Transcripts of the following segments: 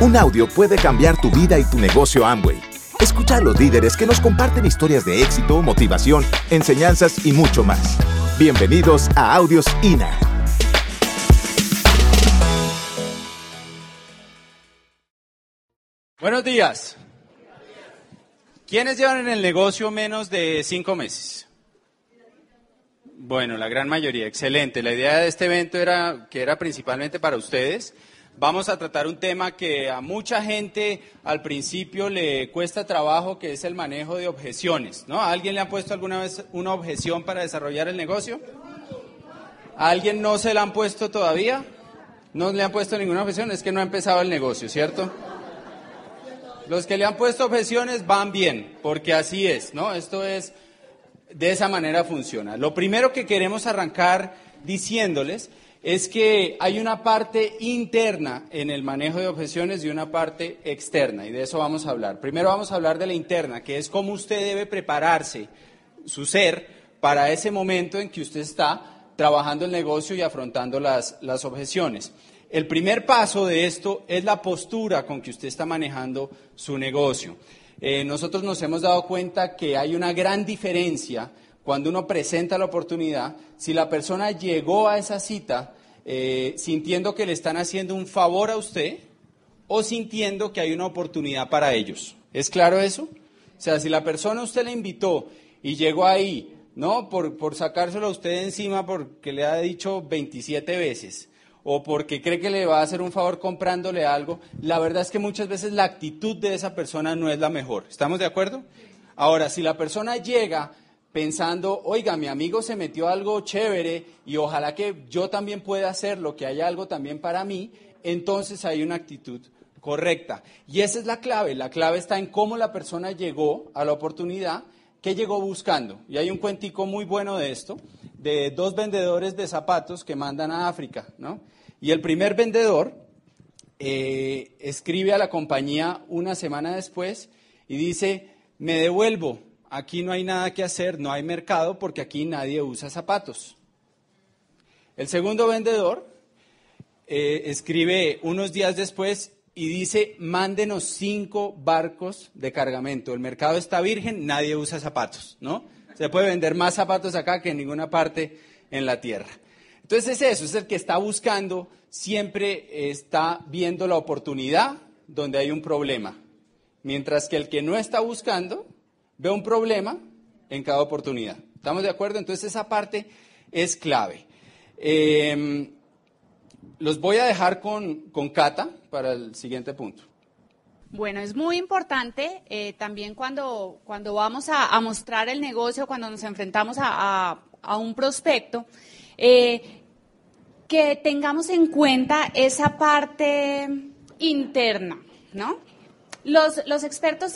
Un audio puede cambiar tu vida y tu negocio Amway. Escucha a los líderes que nos comparten historias de éxito, motivación, enseñanzas y mucho más. Bienvenidos a Audios INA. Buenos días. ¿Quiénes llevan en el negocio menos de cinco meses? Bueno, la gran mayoría, excelente. La idea de este evento era que era principalmente para ustedes. Vamos a tratar un tema que a mucha gente al principio le cuesta trabajo, que es el manejo de objeciones. ¿no? ¿A alguien le han puesto alguna vez una objeción para desarrollar el negocio? ¿A alguien no se la han puesto todavía? ¿No le han puesto ninguna objeción? Es que no ha empezado el negocio, ¿cierto? Los que le han puesto objeciones van bien, porque así es, ¿no? Esto es, de esa manera funciona. Lo primero que queremos arrancar diciéndoles es que hay una parte interna en el manejo de objeciones y una parte externa, y de eso vamos a hablar. Primero vamos a hablar de la interna, que es cómo usted debe prepararse, su ser, para ese momento en que usted está trabajando el negocio y afrontando las, las objeciones. El primer paso de esto es la postura con que usted está manejando su negocio. Eh, nosotros nos hemos dado cuenta que hay una gran diferencia cuando uno presenta la oportunidad, si la persona llegó a esa cita eh, sintiendo que le están haciendo un favor a usted o sintiendo que hay una oportunidad para ellos. ¿Es claro eso? O sea, si la persona usted le invitó y llegó ahí, ¿no? Por, por sacárselo a usted encima porque le ha dicho 27 veces o porque cree que le va a hacer un favor comprándole algo, la verdad es que muchas veces la actitud de esa persona no es la mejor. ¿Estamos de acuerdo? Ahora, si la persona llega pensando, oiga, mi amigo se metió algo chévere y ojalá que yo también pueda hacerlo, que haya algo también para mí, entonces hay una actitud correcta. Y esa es la clave. La clave está en cómo la persona llegó a la oportunidad, qué llegó buscando. Y hay un cuentico muy bueno de esto, de dos vendedores de zapatos que mandan a África, ¿no? Y el primer vendedor eh, escribe a la compañía una semana después y dice, me devuelvo, aquí no hay nada que hacer, no hay mercado porque aquí nadie usa zapatos. El segundo vendedor eh, escribe unos días después y dice, mándenos cinco barcos de cargamento. El mercado está virgen, nadie usa zapatos, ¿no? Se puede vender más zapatos acá que en ninguna parte en la tierra. Entonces es eso, es el que está buscando, siempre está viendo la oportunidad donde hay un problema. Mientras que el que no está buscando ve un problema en cada oportunidad. ¿Estamos de acuerdo? Entonces esa parte es clave. Em, los voy a dejar con, con Cata para el siguiente punto. Bueno, es muy importante eh, también cuando, cuando vamos a, mostrar el negocio, cuando nos enfrentamos a, un prospecto, eh, que tengamos en cuenta esa parte interna, ¿no? Los, expertos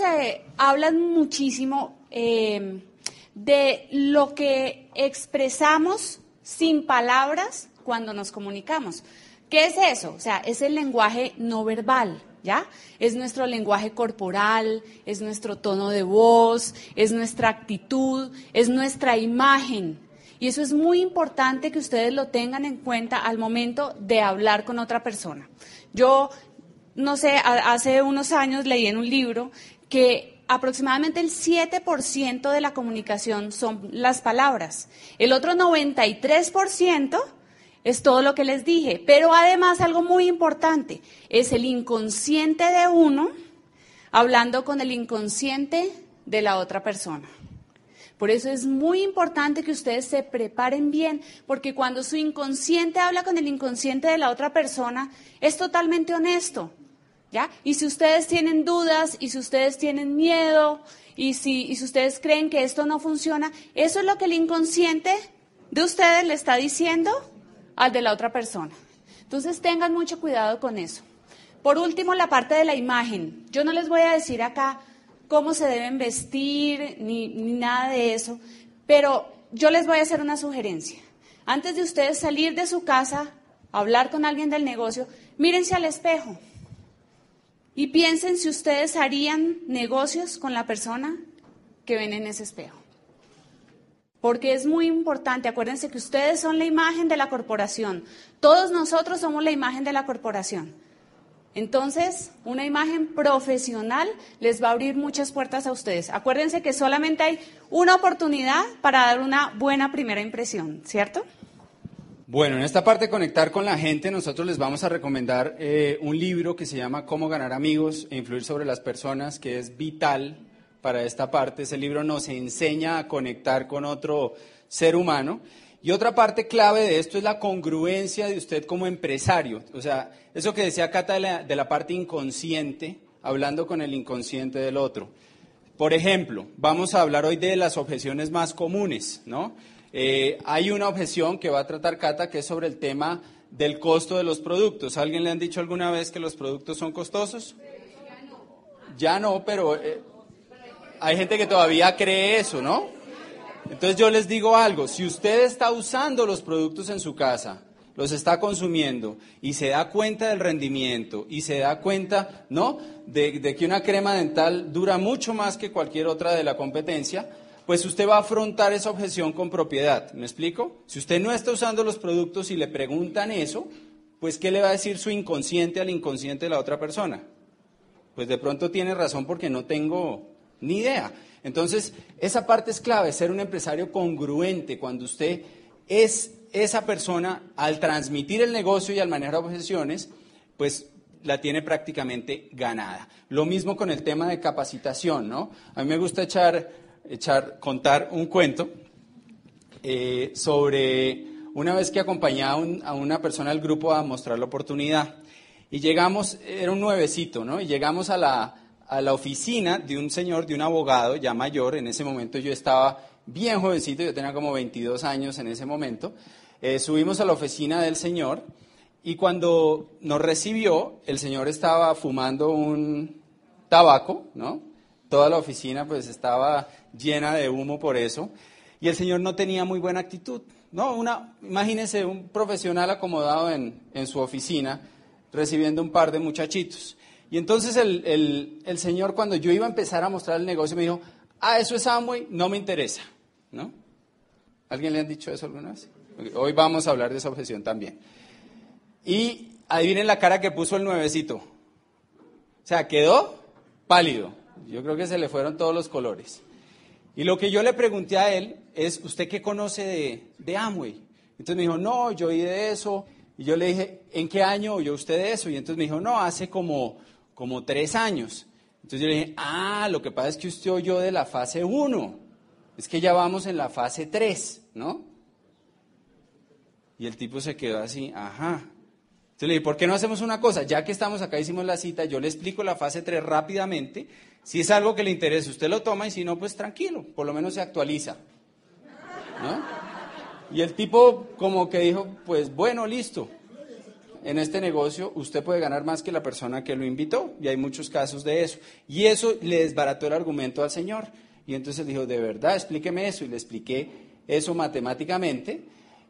hablan muchísimo de lo que expresamos sin palabras cuando nos comunicamos. ¿Qué es eso? O sea, es el lenguaje no verbal. ¿Ya? Es nuestro lenguaje corporal, es nuestro tono de voz, es nuestra actitud, es nuestra imagen. Y eso es muy importante que ustedes lo tengan en cuenta al momento de hablar con otra persona. Yo, no sé, hace unos años leí en un libro que aproximadamente el 7% de la comunicación son las palabras. El otro 93% es todo lo que les dije. Pero además algo muy importante es el inconsciente de uno hablando con el inconsciente de la otra persona. Por eso es muy importante que ustedes se preparen bien, porque cuando su inconsciente habla con el inconsciente de la otra persona, es totalmente honesto. ¿Ya? Y si ustedes tienen dudas, y si ustedes tienen miedo, y si, ustedes creen que esto no funciona, eso es lo que el inconsciente de ustedes le está diciendo al de la otra persona. Entonces tengan mucho cuidado con eso. Por último, la parte de la imagen. Yo no les voy a decir acá cómo se deben vestir ni, nada de eso, pero yo les voy a hacer una sugerencia. Antes de ustedes salir de su casa, hablar con alguien del negocio, mírense al espejo y piensen si ustedes harían negocios con la persona que ven en ese espejo porque es muy importante. Acuérdense que ustedes son la imagen de la corporación. Todos nosotros somos la imagen de la corporación. Entonces, una imagen profesional les va a abrir muchas puertas a ustedes. Acuérdense que solamente hay una oportunidad para dar una buena primera impresión, ¿cierto? Bueno, en esta parte de conectar con la gente, nosotros les vamos a recomendar eh, un libro que se llama Cómo ganar amigos e influir sobre las personas, que es vital para esta parte. Ese libro nos enseña a conectar con otro ser humano. Y otra parte clave de esto es la congruencia de usted como empresario. O sea, eso que decía Cata de la, parte inconsciente, hablando con el inconsciente del otro. Por ejemplo, vamos a hablar hoy de las objeciones más comunes, ¿no? Eh, hay una objeción que va a tratar Cata que es sobre el tema del costo de los productos. ¿Alguien le han dicho alguna vez que los productos son costosos? Ya no. Pero eh, hay gente que todavía cree eso, ¿no? Entonces yo les digo algo, si usted está usando los productos en su casa, los está consumiendo y se da cuenta del rendimiento y se da cuenta, ¿no? De, que una crema dental dura mucho más que cualquier otra de la competencia, pues usted va a afrontar esa objeción con propiedad. ¿Me explico? Si usted no está usando los productos y le preguntan eso, pues ¿qué le va a decir su inconsciente al inconsciente de la otra persona? Pues de pronto tiene razón porque no tengo ni idea. Entonces, esa parte es clave, ser un empresario congruente cuando usted es esa persona al transmitir el negocio y al manejar objeciones, pues la tiene prácticamente ganada. Lo mismo con el tema de capacitación, ¿no? A mí me gusta echar, echar contar un cuento eh, sobre una vez que acompañaba a una persona del grupo a mostrar la oportunidad. Y llegamos, era un nuevecito, ¿no? Y llegamos a la, a la oficina de un señor, de un abogado ya mayor. En ese momento yo estaba bien jovencito, yo tenía como 22 años en ese momento. Eh, subimos a la oficina del señor y cuando nos recibió, el señor estaba fumando un tabaco, ¿no? Toda la oficina pues estaba llena de humo por eso. Y el señor no tenía muy buena actitud, ¿no? Una, imagínense un profesional acomodado en, en su oficina recibiendo un par de muchachitos. Y entonces el, señor, cuando yo iba a empezar a mostrar el negocio, me dijo, ah, eso es Amway, no me interesa, ¿no? ¿Alguien le han dicho eso alguna vez? Hoy vamos a hablar de esa objeción también. Y adivinen la cara que puso el nuevecito. O sea, quedó pálido. Yo creo que se le fueron todos los colores. Y lo que yo le pregunté a él es, ¿usted qué conoce de, de Amway? Entonces me dijo, no, yo oí de eso. Y yo le dije, ¿en qué año oyó usted de eso? Y entonces me dijo, no, hace como como tres años. Entonces yo le dije, ah, lo que pasa es que usted oyó de la fase 1, es que ya vamos en la fase 3, ¿no? Y el tipo se quedó así, ajá. Entonces le dije, ¿por qué no hacemos una cosa? Ya que estamos acá, hicimos la cita, yo le explico la fase 3 rápidamente. Si es algo que le interesa, usted lo toma y si no, pues tranquilo, por lo menos se actualiza. Y el tipo como que dijo, pues bueno, listo en este negocio usted puede ganar más que la persona que lo invitó, y hay muchos casos de eso. Y eso le desbarató el argumento al Señor. Y entonces dijo, de verdad, explíqueme eso. Y le expliqué eso matemáticamente.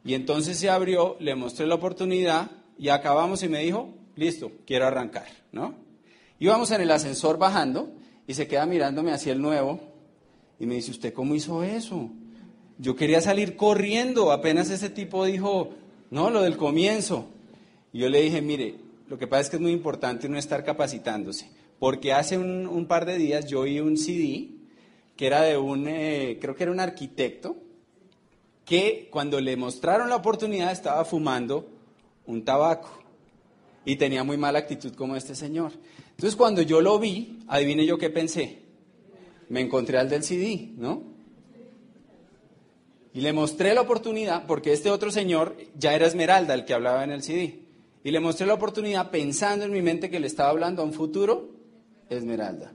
Y entonces se abrió, le mostré la oportunidad y acabamos y me dijo, listo, quiero arrancar, ¿no? Íbamos en el ascensor bajando y se queda mirándome hacia el nuevo y me dice, ¿usted cómo hizo eso? Yo quería salir corriendo, apenas ese tipo dijo, no, lo del comienzo. Y yo le dije, mire, lo que pasa es que es muy importante no estar capacitándose, porque hace un, par de días yo oí un CD que era de un, eh, creo que era un arquitecto, que cuando le mostraron la oportunidad estaba fumando un tabaco y tenía muy mala actitud como este señor. Entonces cuando yo lo vi, adivine yo qué pensé. Me encontré al del CD, ¿no? Y le mostré la oportunidad porque este otro señor ya era Esmeralda, el que hablaba en el CD. Y le mostré la oportunidad pensando en mi mente que le estaba hablando a un futuro Esmeralda.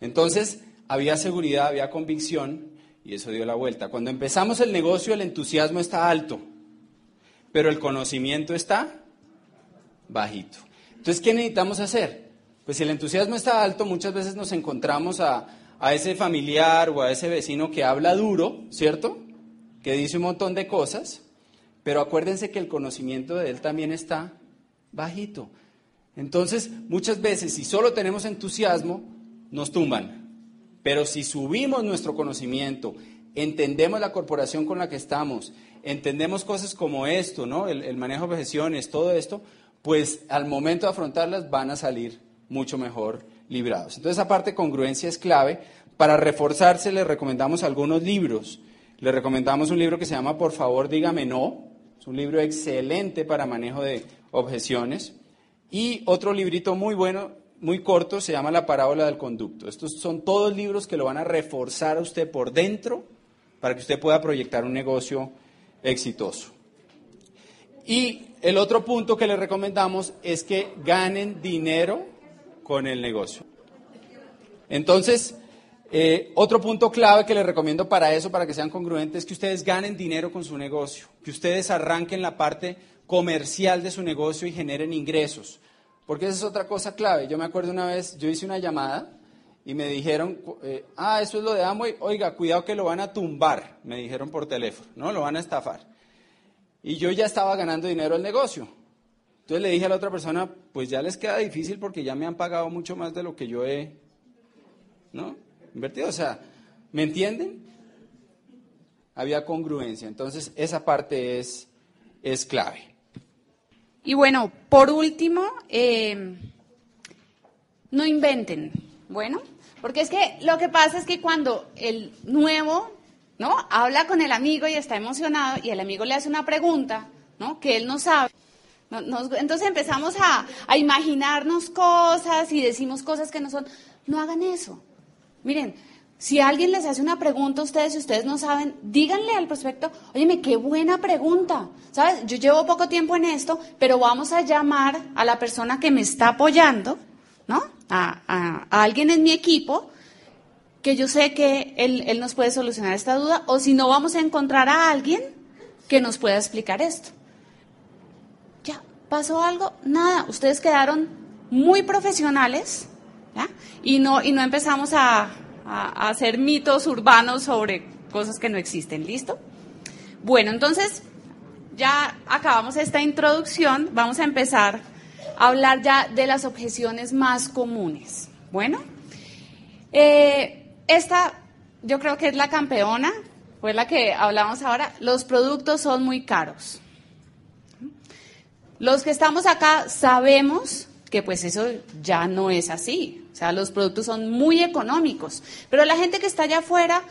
Entonces, había seguridad, había convicción y eso dio la vuelta. Cuando empezamos el negocio, el entusiasmo está alto, pero el conocimiento está bajito. Entonces, ¿qué necesitamos hacer? Pues si el entusiasmo está alto, muchas veces nos encontramos a, a ese familiar o a ese vecino que habla duro, ¿cierto? Que dice un montón de cosas, pero acuérdense que el conocimiento de él también está bajito. Entonces, muchas veces, si solo tenemos entusiasmo, nos tumban. Pero si subimos nuestro conocimiento, entendemos la corporación con la que estamos, entendemos cosas como esto, ¿no? El, manejo de objeciones, todo esto, pues al momento de afrontarlas van a salir mucho mejor librados. Entonces, esa parte de congruencia es clave. Para reforzarse, les recomendamos algunos libros. Les recomendamos un libro que se llama Por favor, dígame no. Es un libro excelente para manejo de objeciones. Y otro librito muy bueno, muy corto, se llama La parábola del conducto. Estos son todos libros que lo van a reforzar a usted por dentro para que usted pueda proyectar un negocio exitoso. Y el otro punto que le recomendamos es que ganen dinero con el negocio. Entonces, eh, otro punto clave que les recomiendo para eso, para que sean congruentes, es que ustedes ganen dinero con su negocio, que ustedes arranquen la parte comercial de su negocio y generen ingresos. Porque esa es otra cosa clave. Yo me acuerdo una vez, yo hice una llamada y me dijeron, eh, ah, eso es lo de Amway, oiga, cuidado que lo van a tumbar, me dijeron por teléfono, ¿no? Lo van a estafar. Y yo ya estaba ganando dinero el negocio. Entonces le dije a la otra persona, pues ya les queda difícil porque ya me han pagado mucho más de lo que yo he, ¿no? Invertido. O sea, ¿me entienden? Había congruencia. Entonces, esa parte es, es clave. Y bueno, por último, eh, no inventen. Bueno, porque es que lo que pasa es que cuando el nuevo, ¿no? Habla con el amigo y está emocionado y el amigo le hace una pregunta, ¿no? Que él no sabe. entonces empezamos a, imaginarnos cosas y decimos cosas que no son. No hagan eso. Miren, si alguien les hace una pregunta a ustedes y ustedes no saben, díganle al prospecto, óyeme, qué buena pregunta. ¿Sabes? Yo llevo poco tiempo en esto, pero vamos a llamar a la persona que me está apoyando, ¿no? A, alguien en mi equipo que yo sé que él, él nos puede solucionar esta duda, o si no, vamos a encontrar a alguien que nos pueda explicar esto. Ya, ¿pasó algo? Nada, ustedes quedaron muy profesionales, ¿ya? Y no, y no empezamos a a, hacer mitos urbanos sobre cosas que no existen. ¿Listo? Bueno, entonces ya acabamos esta introducción. Vamos a empezar hablar ya de las objeciones más comunes. Bueno, eh, esta yo creo que es la campeona, fue la que hablamos ahora. Los productos son muy caros. Los que estamos acá sabemos que pues eso ya no es así. O sea, los productos son muy económicos. Pero la gente que está allá afuera,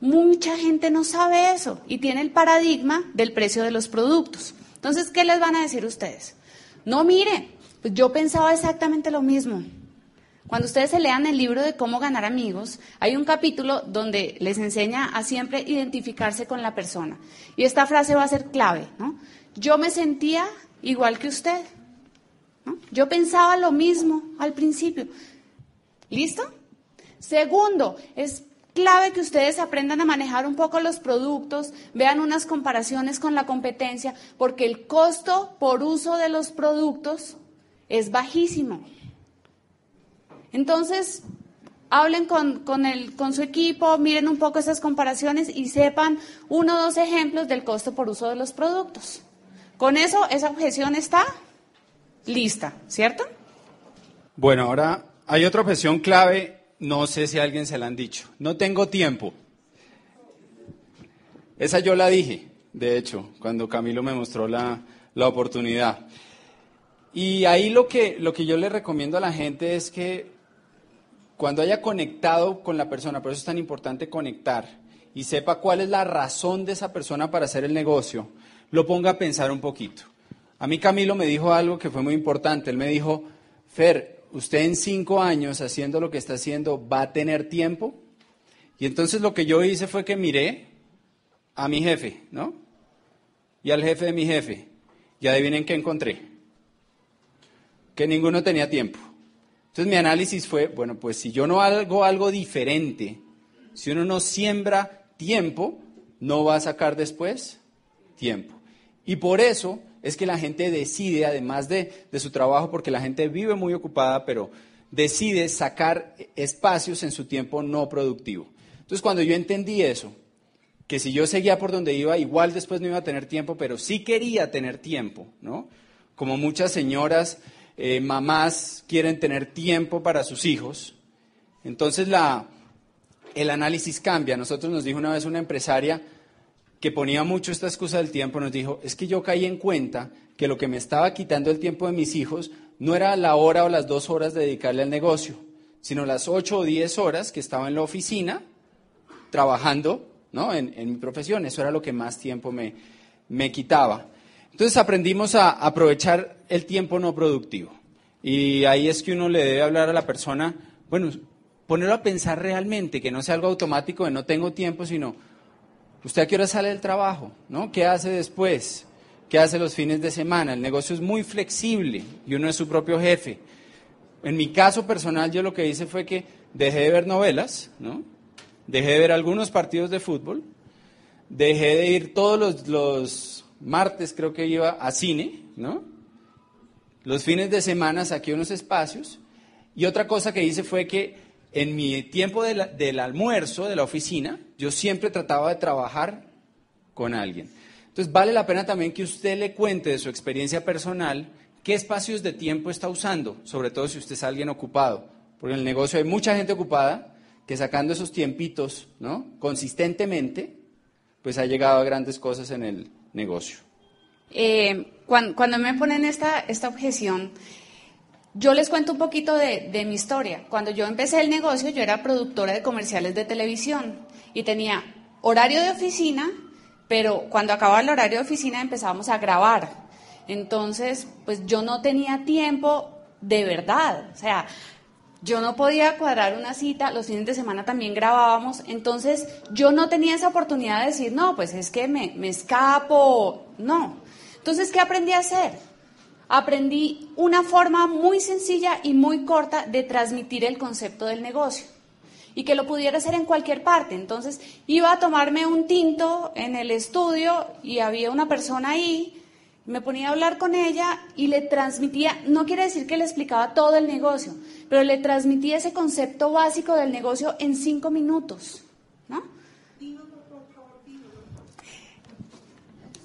mucha gente no sabe eso y tiene el paradigma del precio de los productos. Entonces, ¿qué les van a decir ustedes? No, mire, pues yo pensaba exactamente lo mismo. Cuando ustedes se lean el libro de cómo ganar amigos, hay un capítulo donde les enseña a siempre identificarse con la persona. Y esta frase va a ser clave, ¿no? Yo me sentía igual que usted. Yo pensaba lo mismo al principio. ¿Listo? Segundo, es clave que ustedes aprendan a manejar un poco los productos, vean unas comparaciones con la competencia, porque el costo por uso de los productos es bajísimo. Entonces, hablen con, con, el, con su equipo, miren un poco esas comparaciones y sepan uno o dos ejemplos del costo por uso de los productos. Con eso, esa objeción está lista, ¿cierto? Bueno, ahora hay otra objeción clave, no sé si alguien se la han dicho. No tengo tiempo. Esa yo la dije, de hecho, cuando Camilo me mostró la, la oportunidad. Y ahí lo que, lo que yo le recomiendo a la gente es que cuando haya conectado con la persona, por eso es tan importante conectar, y sepa cuál es la razón de esa persona para hacer el negocio, lo ponga a pensar un poquito. A mí Camilo me dijo algo que fue muy importante. Él me dijo, Fer, usted en cinco años haciendo lo que está haciendo va a tener tiempo. Y entonces lo que yo hice fue que miré a mi jefe, ¿no? Y al jefe de mi jefe. Y adivinen qué encontré. Que ninguno tenía tiempo. Entonces mi análisis fue, bueno, pues si yo no hago algo diferente, si uno no siembra tiempo, no va a sacar después tiempo. Y por eso es que la gente decide, además de, su trabajo, porque la gente vive muy ocupada, pero decide sacar espacios en su tiempo no productivo. Entonces, cuando yo entendí eso, que si yo seguía por donde iba, igual después no iba a tener tiempo, pero sí quería tener tiempo, ¿no? Como muchas señoras, eh, mamás quieren tener tiempo para sus hijos. Entonces, la, el análisis cambia. Nosotros nos dijo una vez una empresaria, que ponía mucho esta excusa del tiempo, nos dijo, es que yo caí en cuenta que lo que me estaba quitando el tiempo de mis hijos no era la hora o las dos horas de dedicarle al negocio, sino las ocho o diez horas que estaba en la oficina trabajando ¿no? en, mi profesión. Eso era lo que más tiempo me, me quitaba. Entonces aprendimos a aprovechar el tiempo no productivo. Y ahí es que uno le debe hablar a la persona, bueno, ponerlo a pensar realmente, que no sea algo automático de no tengo tiempo, sino, ¿usted a qué hora sale del trabajo? ¿No? ¿Qué hace después? ¿Qué hace los fines de semana? El negocio es muy flexible y uno es su propio jefe. En mi caso personal, yo lo que hice fue que dejé de ver novelas, ¿no? Dejé de ver algunos partidos de fútbol, dejé de ir todos los, los martes, creo que iba a cine, ¿no? Los fines de semana saqué unos espacios y otra cosa que hice fue que en mi tiempo del almuerzo de la oficina, yo siempre trataba de trabajar con alguien. Entonces vale la pena también que usted le cuente de su experiencia personal qué espacios de tiempo está usando, sobre todo si usted es alguien ocupado, porque en el negocio hay mucha gente ocupada que sacando esos tiempitos, ¿no? Consistentemente, pues ha llegado a grandes cosas en el negocio. Eh, cuando, me ponen esta, esta objeción, yo les cuento un poquito de, de, mi historia. Cuando yo empecé el negocio, yo era productora de comerciales de televisión y tenía horario de oficina, pero cuando acababa el horario de oficina empezábamos a grabar. Entonces, pues yo no tenía tiempo de verdad. O sea, yo no podía cuadrar una cita, los fines de semana también grabábamos, entonces yo no tenía esa oportunidad de decir, no, pues es que me, me escapo, no. Entonces, ¿qué aprendí a hacer? Aprendí una forma muy sencilla y muy corta de transmitir el concepto del negocio y que lo pudiera hacer en cualquier parte. Entonces, iba a tomarme un tinto en el estudio y había una persona ahí, me ponía a hablar con ella y le transmitía, no quiere decir que le explicaba todo el negocio, pero le transmitía ese concepto básico del negocio en cinco minutos. ¿no?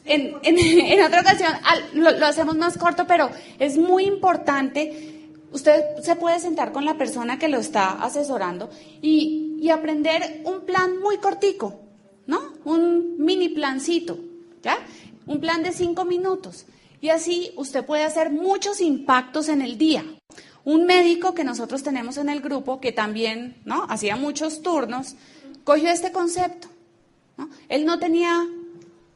En, en, otra ocasión lo, hacemos más corto, pero es muy importante. Usted se puede sentar con la persona que lo está asesorando y, y aprender un plan muy cortico, ¿no? Un mini plancito, ¿ya? Un plan de cinco minutos. Y así usted puede hacer muchos impactos en el día. Un médico que nosotros tenemos en el grupo, que también ¿no? hacía muchos turnos, cogió este concepto. ¿no? Él no tenía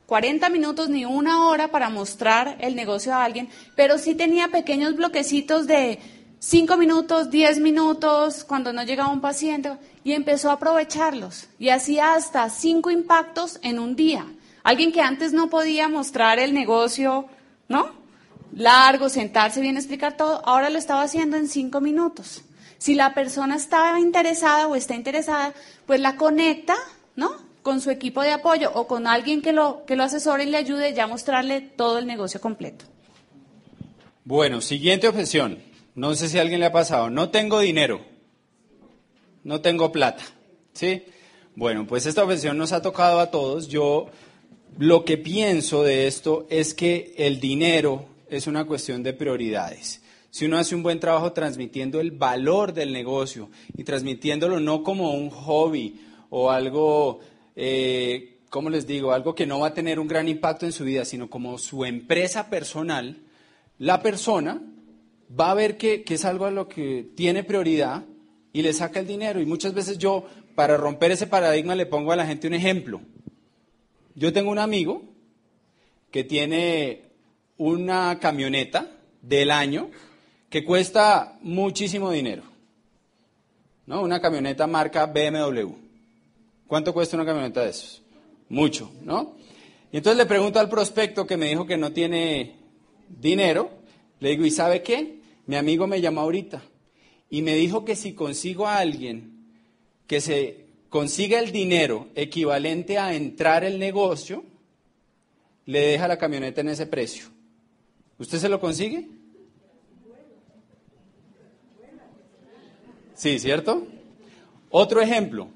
40 minutos ni una hora para mostrar el negocio a alguien, pero sí tenía pequeños bloquecitos de 5 minutos, 10 minutos, cuando no llegaba un paciente, y empezó a aprovecharlos. Y hacía hasta 5 impactos en un día. Alguien que antes no podía mostrar el negocio, ¿no? Largo, sentarse bien, explicar todo, ahora lo estaba haciendo en 5 minutos. Si la persona estaba interesada o está interesada, pues la conecta, ¿no? con su equipo de apoyo o con alguien que lo, que lo asesore y le ayude ya a mostrarle todo el negocio completo. Bueno, siguiente objeción. No sé si a alguien le ha pasado. No tengo dinero. No tengo plata. ¿Sí? Bueno, pues esta objeción nos ha tocado a todos. Yo lo que pienso de esto es que el dinero es una cuestión de prioridades. Si uno hace un buen trabajo transmitiendo el valor del negocio y transmitiéndolo no como un hobby o algo eh, ¿cómo les digo? Algo que no va a tener un gran impacto en su vida, sino como su empresa personal, la persona va a ver que, que es algo a lo que tiene prioridad y le saca el dinero. Y muchas veces yo, para romper ese paradigma, le pongo a la gente un ejemplo. Yo tengo un amigo que tiene una camioneta del año que cuesta muchísimo dinero. ¿no? Una camioneta marca BMW. ¿Cuánto cuesta una camioneta de esos? Mucho, ¿no? Y entonces le pregunto al prospecto que me dijo que no tiene dinero, le digo, ¿y sabe qué? Mi amigo me llamó ahorita y me dijo que si consigo a alguien que se consiga el dinero equivalente a entrar el negocio, le deja la camioneta en ese precio. ¿Usted se lo consigue? Sí, ¿cierto? Otro ejemplo.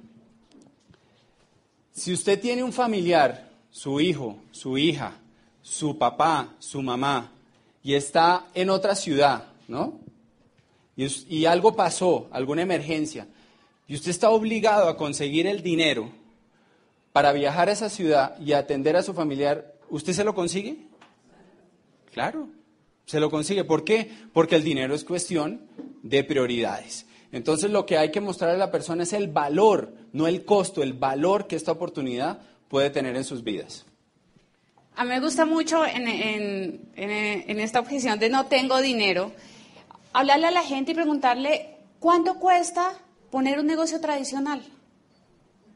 Si usted tiene un familiar, su hijo, su hija, su papá, su mamá, y está en otra ciudad, ¿no? Y, algo pasó, alguna emergencia, y usted está obligado a conseguir el dinero para viajar a esa ciudad y atender a su familiar, ¿usted se lo consigue? Claro, se lo consigue. ¿Por qué? Porque el dinero es cuestión de prioridades. Entonces lo que hay que mostrarle a la persona es el valor, no el costo, el valor que esta oportunidad puede tener en sus vidas. A mí me gusta mucho en, en esta objeción de no tengo dinero, hablarle a la gente y preguntarle cuánto cuesta poner un negocio tradicional.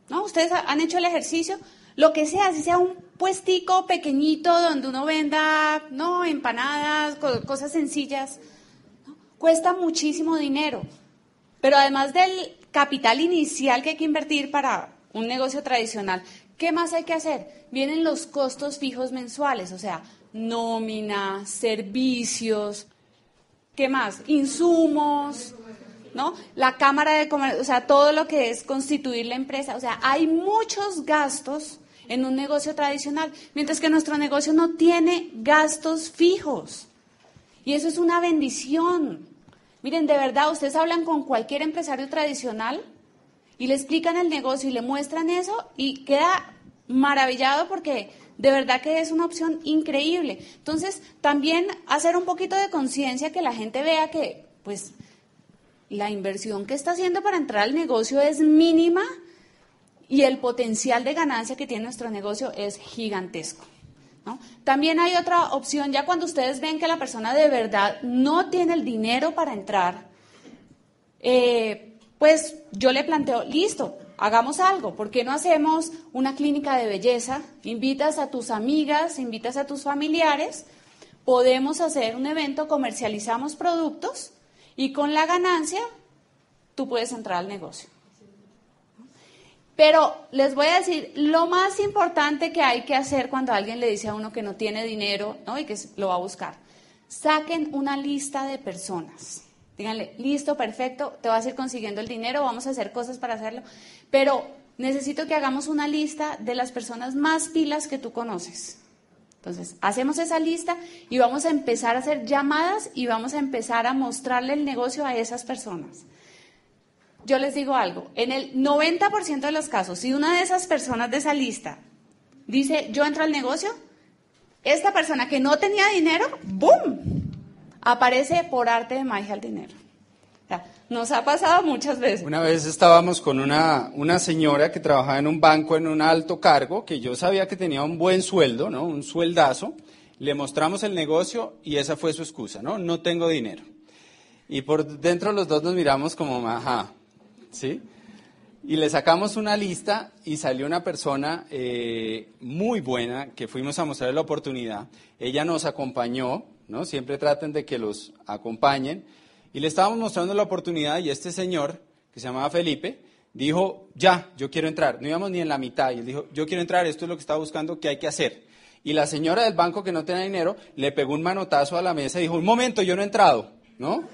¿No? Ustedes han hecho el ejercicio, lo que sea, si sea un puestico pequeñito donde uno venda, no, empanadas, cosas sencillas, cuesta muchísimo dinero. Pero además del capital inicial que hay que invertir para un negocio tradicional, ¿qué más hay que hacer? Vienen los costos fijos mensuales, o sea, nómina, servicios, ¿qué más? Insumos, ¿no? La Cámara de Comercio, o sea, todo lo que es constituir la empresa, o sea, hay muchos gastos en un negocio tradicional, mientras que nuestro negocio no tiene gastos fijos. Y eso es una bendición. Miren, de verdad, ustedes hablan con cualquier empresario tradicional y le explican el negocio y le muestran eso y queda maravillado porque de verdad que es una opción increíble. Entonces, también hacer un poquito de conciencia que la gente vea que, pues, la inversión que está haciendo para entrar al negocio es mínima y el potencial de ganancia que tiene nuestro negocio es gigantesco. También hay otra opción, ya cuando ustedes ven que la persona de verdad no tiene el dinero para entrar, eh, pues yo le planteo, listo, hagamos algo, ¿por qué no hacemos una clínica de belleza? Invitas a tus amigas, invitas a tus familiares, podemos hacer un evento, comercializamos productos y con la ganancia tú puedes entrar al negocio. Pero les voy a decir, lo más importante que hay que hacer cuando alguien le dice a uno que no tiene dinero ¿no? y que lo va a buscar, saquen una lista de personas. Díganle, listo, perfecto, te vas a ir consiguiendo el dinero, vamos a hacer cosas para hacerlo, pero necesito que hagamos una lista de las personas más pilas que tú conoces. Entonces, hacemos esa lista y vamos a empezar a hacer llamadas y vamos a empezar a mostrarle el negocio a esas personas yo les digo algo, en el 90% de los casos, si una de esas personas de esa lista dice, yo entro al negocio, esta persona que no tenía dinero, ¡boom! Aparece por arte de magia el dinero. Nos ha pasado muchas veces. Una vez estábamos con una, una señora que trabajaba en un banco en un alto cargo, que yo sabía que tenía un buen sueldo, ¿no? Un sueldazo. Le mostramos el negocio y esa fue su excusa, ¿no? No tengo dinero. Y por dentro los dos nos miramos como, ajá, ¿sí? Y le sacamos una lista y salió una persona eh, muy buena que fuimos a mostrarle la oportunidad. Ella nos acompañó, ¿no? Siempre traten de que los acompañen. Y le estábamos mostrando la oportunidad y este señor, que se llamaba Felipe, dijo, ya, yo quiero entrar. No íbamos ni en la mitad. Y él dijo, yo quiero entrar, esto es lo que estaba buscando, ¿qué hay que hacer? Y la señora del banco que no tenía dinero le pegó un manotazo a la mesa y dijo, un momento, yo no he entrado, ¿no?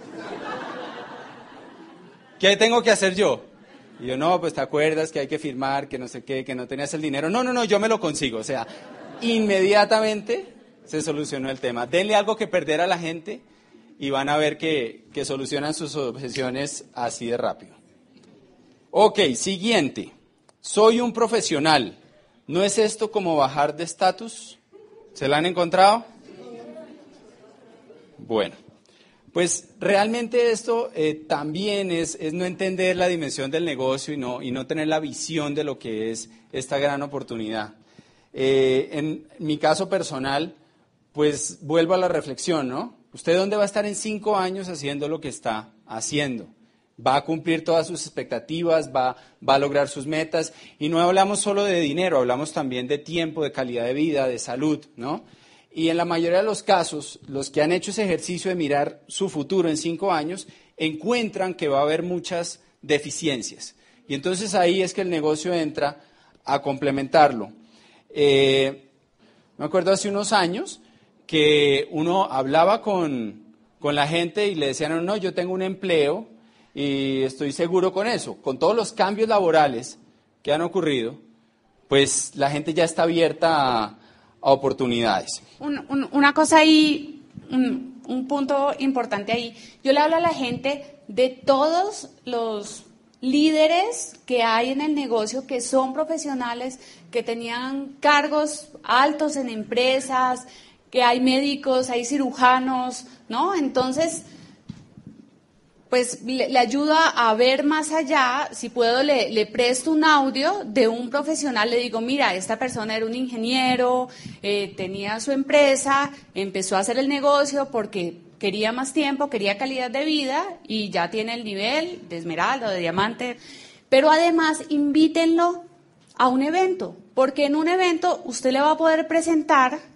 ¿Qué tengo que hacer yo? Y yo, no, pues te acuerdas que hay que firmar, que no sé qué, que no tenías el dinero. No, no, no, yo me lo consigo. O sea, inmediatamente se solucionó el tema. Denle algo que perder a la gente y van a ver que, que solucionan sus objeciones así de rápido. Ok, siguiente. Soy un profesional. ¿No es esto como bajar de estatus? ¿Se la han encontrado? Bueno. Pues realmente esto eh, también es, no entender la dimensión del negocio y no, y no tener la visión de lo que es esta gran oportunidad. Eh, en mi caso personal, pues vuelvo a la reflexión, ¿no? ¿Usted dónde va a estar en cinco años haciendo lo que está haciendo? va a cumplir todas sus expectativas, va, va, a lograr sus metas. Y no hablamos solo de dinero, hablamos también de tiempo, de calidad de vida, de salud, ¿no? Y en la mayoría de los casos, los que han hecho ese ejercicio de mirar su futuro en cinco años, encuentran que va a haber muchas deficiencias. Y entonces ahí es que el negocio entra a complementarlo. Eh, me acuerdo hace unos años que uno hablaba con, con la gente y le decían, no, yo tengo un empleo y estoy seguro con eso. Con todos los cambios laborales que han ocurrido, pues la gente ya está abierta a oportunidades. una cosa ahí, un, punto importante ahí. Yo le hablo a la gente de todos los líderes que hay en el negocio que son profesionales, que tenían cargos altos en empresas, que hay médicos, hay cirujanos, ¿no? Entonces, pues le, ayuda a ver más allá, si puedo le, le, presto un audio de un profesional, le digo, mira, esta persona era un ingeniero, eh, tenía su empresa, empezó a hacer el negocio porque quería más tiempo, quería calidad de vida y ya tiene el nivel de esmeralda, de diamante, pero además invítenlo a un evento, porque en un evento usted le va a poder presentar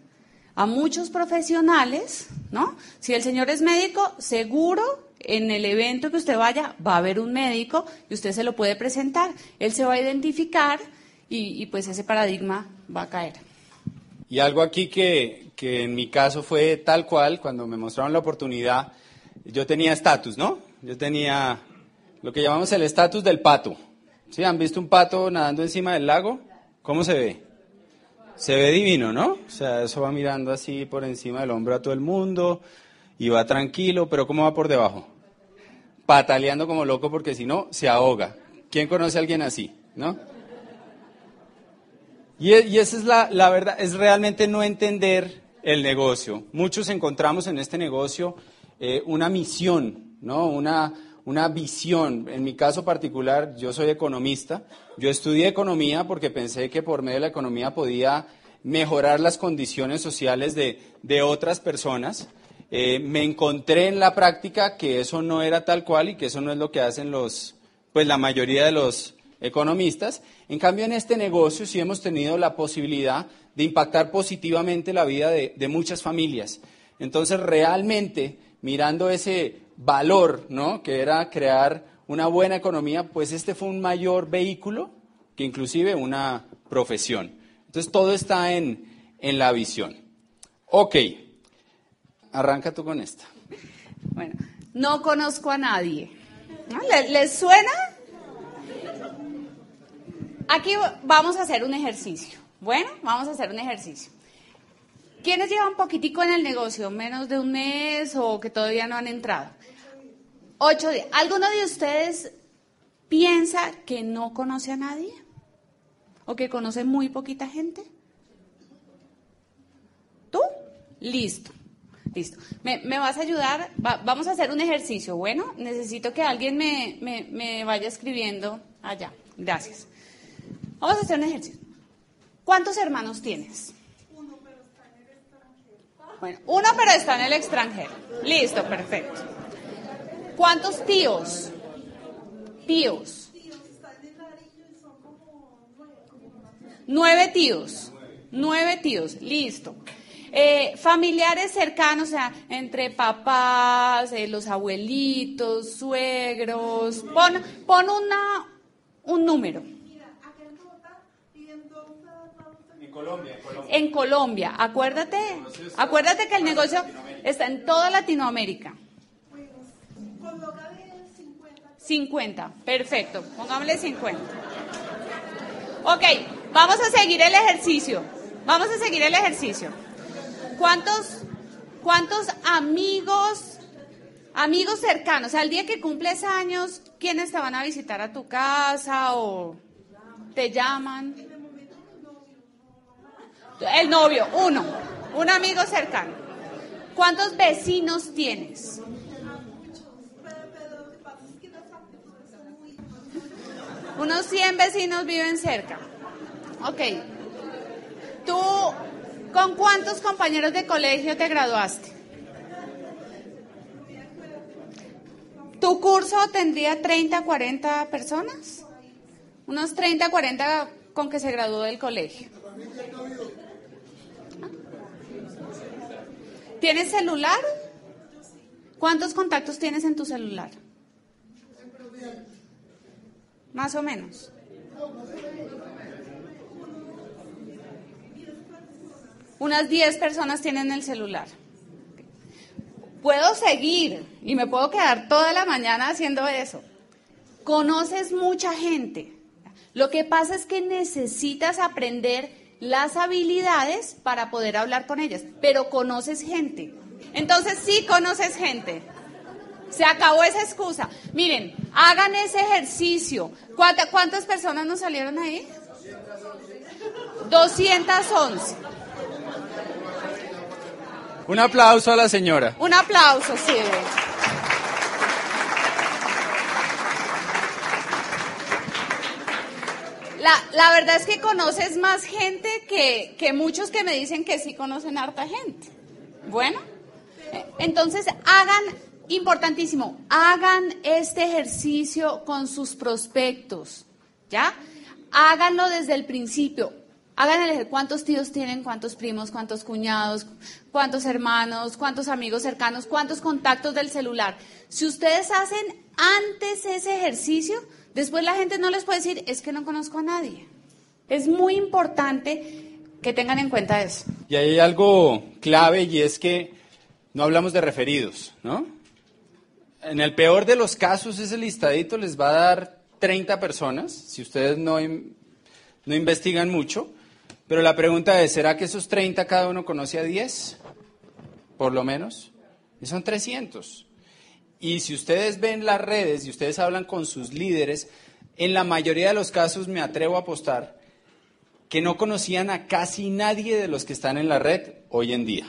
a muchos profesionales, ¿no? Si el señor es médico, seguro en el evento que usted vaya va a haber un médico y usted se lo puede presentar. Él se va a identificar y, pues ese paradigma va a caer. Y algo aquí que, que en mi caso fue tal cual, cuando me mostraron la oportunidad, yo tenía estatus, ¿no? Yo tenía lo que llamamos el estatus del pato. ¿Sí? ¿Han visto un pato nadando encima del lago? ¿Cómo se ve? Se ve divino, ¿no? O sea, eso va mirando así por encima del hombro a todo el mundo y va tranquilo, pero ¿cómo va por debajo? Pataleando como loco porque si no, se ahoga. ¿Quién conoce a alguien así? ¿No? Y, y esa es la, la, verdad, es realmente no entender el negocio. Muchos encontramos en este negocio eh, una misión, ¿no? Una, una visión. En mi caso particular, yo soy economista. Yo estudié economía porque pensé que por medio de la economía podía mejorar las condiciones sociales de, de otras personas. Eh, me encontré en la práctica que eso no era tal cual y que eso no es lo que hacen los, pues la mayoría de los economistas. En cambio, en este negocio sí hemos tenido la posibilidad de impactar positivamente la vida de, de muchas familias. Entonces, realmente, mirando ese valor, ¿no? Que era crear una buena economía, pues este fue un mayor vehículo que inclusive una profesión. Entonces, todo está en, en la visión. Ok. Arranca tú con esta. Bueno, no conozco a nadie. ¿Les, suena? Aquí vamos a hacer un ejercicio. Bueno, vamos a hacer un ejercicio. ¿Quiénes llevan poquitico en el negocio? ¿Menos de un mes o que todavía no han entrado? Ocho días. ¿Alguno de ustedes piensa que no conoce a nadie? ¿O que conoce muy poquita gente? ¿Tú? Listo. Listo. ¿Me, vas a ayudar? vamos a hacer un ejercicio. Bueno, necesito que alguien me, vaya escribiendo allá. Gracias. Vamos a hacer un ejercicio. ¿Cuántos hermanos tienes? Uno, pero está en el extranjero. Bueno, uno, pero está en el extranjero. Listo, perfecto. ¿Cuántos tíos? Tíos. Nueve tíos. Nueve tíos. Listo. Eh, familiares cercanos, o sea, entre papás, eh, los abuelitos, suegros. Pon, pon una, un número. En Colombia, en Colombia. En Colombia, acuérdate, acuérdate que el negocio está en toda Latinoamérica. 50, perfecto, pongámosle 50. Ok, vamos a seguir el ejercicio. Vamos a seguir el ejercicio. ¿Cuántos, cuántos amigos, amigos cercanos, al día que cumples años, quiénes te van a visitar a tu casa o te llaman? El novio, uno, un amigo cercano. ¿Cuántos vecinos tienes? Unos 100 vecinos viven cerca. Ok. Tú ¿Con cuántos compañeros de colegio te graduaste? ¿Tu curso tendría 30, 40 personas? Unos 30, 40 con que se graduó del colegio. ¿Tienes celular? ¿Cuántos contactos tienes en tu celular? Más o menos. Unas 10 personas tienen el celular. Puedo seguir y me puedo quedar toda la mañana haciendo eso. Conoces mucha gente. Lo que pasa es que necesitas aprender las habilidades para poder hablar con ellas, pero conoces gente. Entonces sí conoces gente. Se acabó esa excusa. Miren, hagan ese ejercicio. ¿Cuántas, personas nos salieron ahí? 211. Un aplauso a la señora. Un aplauso, sí. La, verdad es que conoces más gente que, que muchos que me dicen que sí conocen harta gente. Bueno, entonces hagan, importantísimo, hagan este ejercicio con sus prospectos, ¿ya? Háganlo desde el principio. Hagan el cuántos tíos tienen, cuántos primos, cuántos cuñados, cuántos hermanos, cuántos amigos cercanos, cuántos contactos del celular. Si ustedes hacen antes ese ejercicio, después la gente no les puede decir, es que no conozco a nadie. Es muy importante que tengan en cuenta eso. Y hay algo clave y es que no hablamos de referidos, ¿no? En el peor de los casos, ese listadito les va a dar 30 personas, si ustedes no, no investigan mucho, pero la pregunta es, ¿será que esos 30 cada uno conoce a 10? Por lo menos. Y son 300. Y si ustedes ven las redes y ustedes hablan con sus líderes, en la mayoría de los casos me atrevo a apostar que no conocían a casi nadie de los que están en la red hoy en día.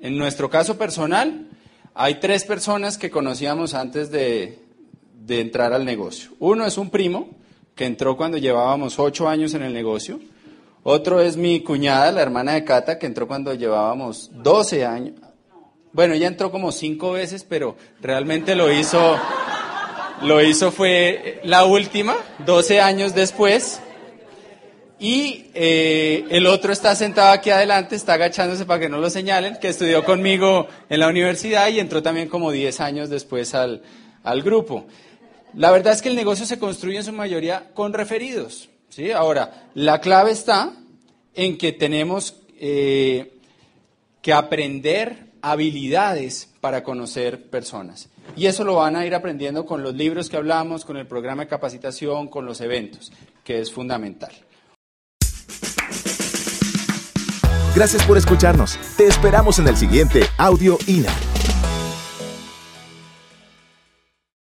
En nuestro caso personal, hay tres personas que conocíamos antes de, de entrar al negocio. Uno es un primo que entró cuando llevábamos ocho años en el negocio. Otro es mi cuñada, la hermana de Cata, que entró cuando llevábamos 12 años. Bueno, ella entró como cinco veces, pero realmente lo hizo, lo hizo fue la última, 12 años después. Y eh, el otro está sentado aquí adelante, está agachándose para que no lo señalen, que estudió conmigo en la universidad y entró también como 10 años después al, al grupo. La verdad es que el negocio se construye en su mayoría con referidos. ¿sí? Ahora, la clave está en que tenemos eh, que aprender habilidades para conocer personas. Y eso lo van a ir aprendiendo con los libros que hablamos, con el programa de capacitación, con los eventos, que es fundamental. Gracias por escucharnos. Te esperamos en el siguiente Audio INA.